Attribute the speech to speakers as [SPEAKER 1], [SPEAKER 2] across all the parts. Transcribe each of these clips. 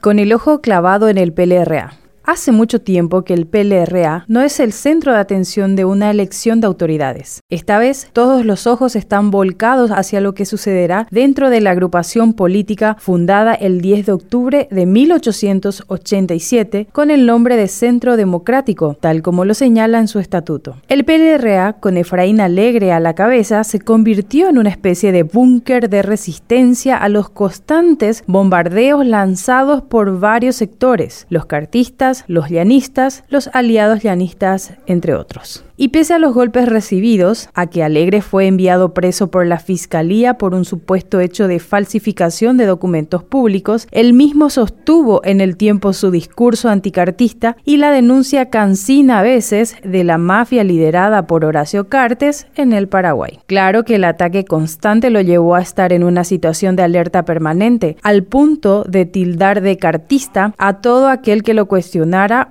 [SPEAKER 1] Con el ojo clavado en el PLRA. Hace mucho tiempo que el PLRA no es el centro de atención de una elección de autoridades. Esta vez todos los ojos están volcados hacia lo que sucederá dentro de la agrupación política fundada el 10 de octubre de 1887 con el nombre de Centro Democrático, tal como lo señala en su estatuto. El PLRA, con Efraín Alegre a la cabeza, se convirtió en una especie de búnker de resistencia a los constantes bombardeos lanzados por varios sectores, los cartistas, los llanistas, los aliados llanistas, entre otros. Y pese a los golpes recibidos, a que Alegre fue enviado preso por la Fiscalía por un supuesto hecho de falsificación de documentos públicos, él mismo sostuvo en el tiempo su discurso anticartista y la denuncia cansina a veces de la mafia liderada por Horacio Cartes en el Paraguay. Claro que el ataque constante lo llevó a estar en una situación de alerta permanente, al punto de tildar de cartista a todo aquel que lo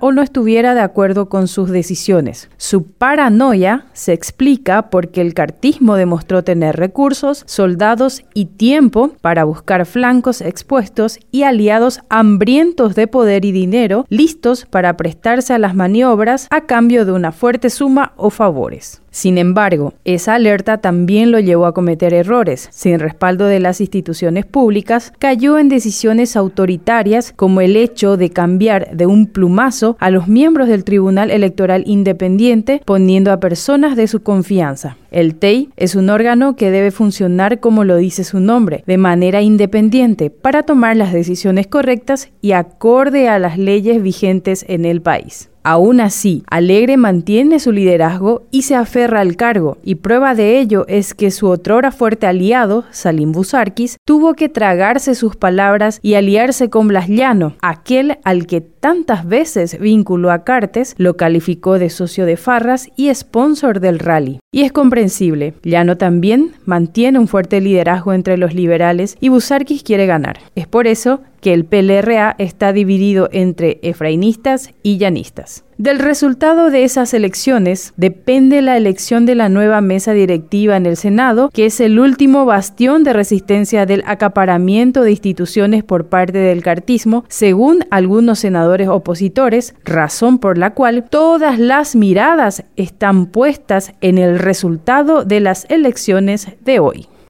[SPEAKER 1] o no estuviera de acuerdo con sus decisiones. Su paranoia se explica porque el cartismo demostró tener recursos, soldados y tiempo para buscar flancos expuestos y aliados hambrientos de poder y dinero, listos para prestarse a las maniobras a cambio de una fuerte suma o favores. Sin embargo, esa alerta también lo llevó a cometer errores. Sin respaldo de las instituciones públicas, cayó en decisiones autoritarias como el hecho de cambiar de un plumazo a los miembros del Tribunal Electoral Independiente, poniendo a personas de su confianza. El TEI es un órgano que debe funcionar como lo dice su nombre, de manera independiente, para tomar las decisiones correctas y acorde a las leyes vigentes en el país. Aún así, Alegre mantiene su liderazgo y se aferra al cargo, y prueba de ello es que su otrora fuerte aliado, Salim Busarkis, tuvo que tragarse sus palabras y aliarse con Blas Llano, aquel al que tantas veces vinculó a Cartes, lo calificó de socio de Farras y sponsor del rally. Y es comprensible, Llano también mantiene un fuerte liderazgo entre los liberales y Busarkis quiere ganar. Es por eso que el PLRA está dividido entre efrainistas y llanistas. Del resultado de esas elecciones depende la elección de la nueva mesa directiva en el Senado, que es el último bastión de resistencia del acaparamiento de instituciones por parte del cartismo, según algunos senadores opositores, razón por la cual todas las miradas están puestas en el resultado de las elecciones de hoy.